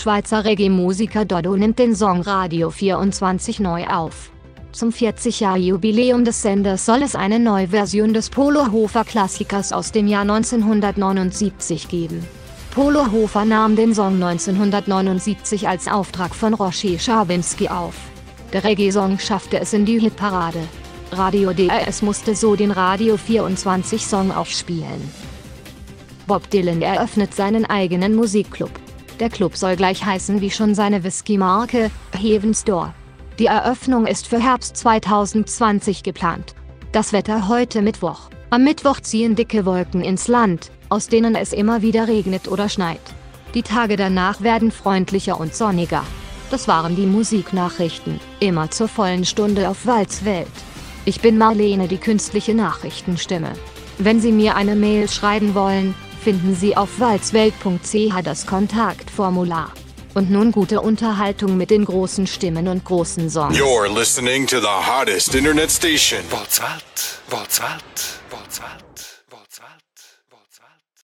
Schweizer Reggae-Musiker Dodo nimmt den Song Radio 24 neu auf. Zum 40-Jahr-Jubiläum des Senders soll es eine Neuversion des Polohofer-Klassikers aus dem Jahr 1979 geben. Polohofer nahm den Song 1979 als Auftrag von Roger Schawinski auf. Der Reggae-Song schaffte es in die Hitparade. Radio DRS musste so den Radio 24 Song aufspielen. Bob Dylan eröffnet seinen eigenen Musikclub. Der Club soll gleich heißen wie schon seine Whisky-Marke, Heaven Store. Die Eröffnung ist für Herbst 2020 geplant. Das Wetter heute Mittwoch. Am Mittwoch ziehen dicke Wolken ins Land, aus denen es immer wieder regnet oder schneit. Die Tage danach werden freundlicher und sonniger. Das waren die Musiknachrichten, immer zur vollen Stunde auf Walzwelt. Ich bin Marlene, die künstliche Nachrichtenstimme. Wenn Sie mir eine Mail schreiben wollen, finden Sie auf walzwelt.ch das Kontaktformular. Und nun gute Unterhaltung mit den großen Stimmen und großen Songs. You're listening to the hottest internet station. Walzwelt, Walzwelt, Walzwelt, Walzwelt, Walzwelt.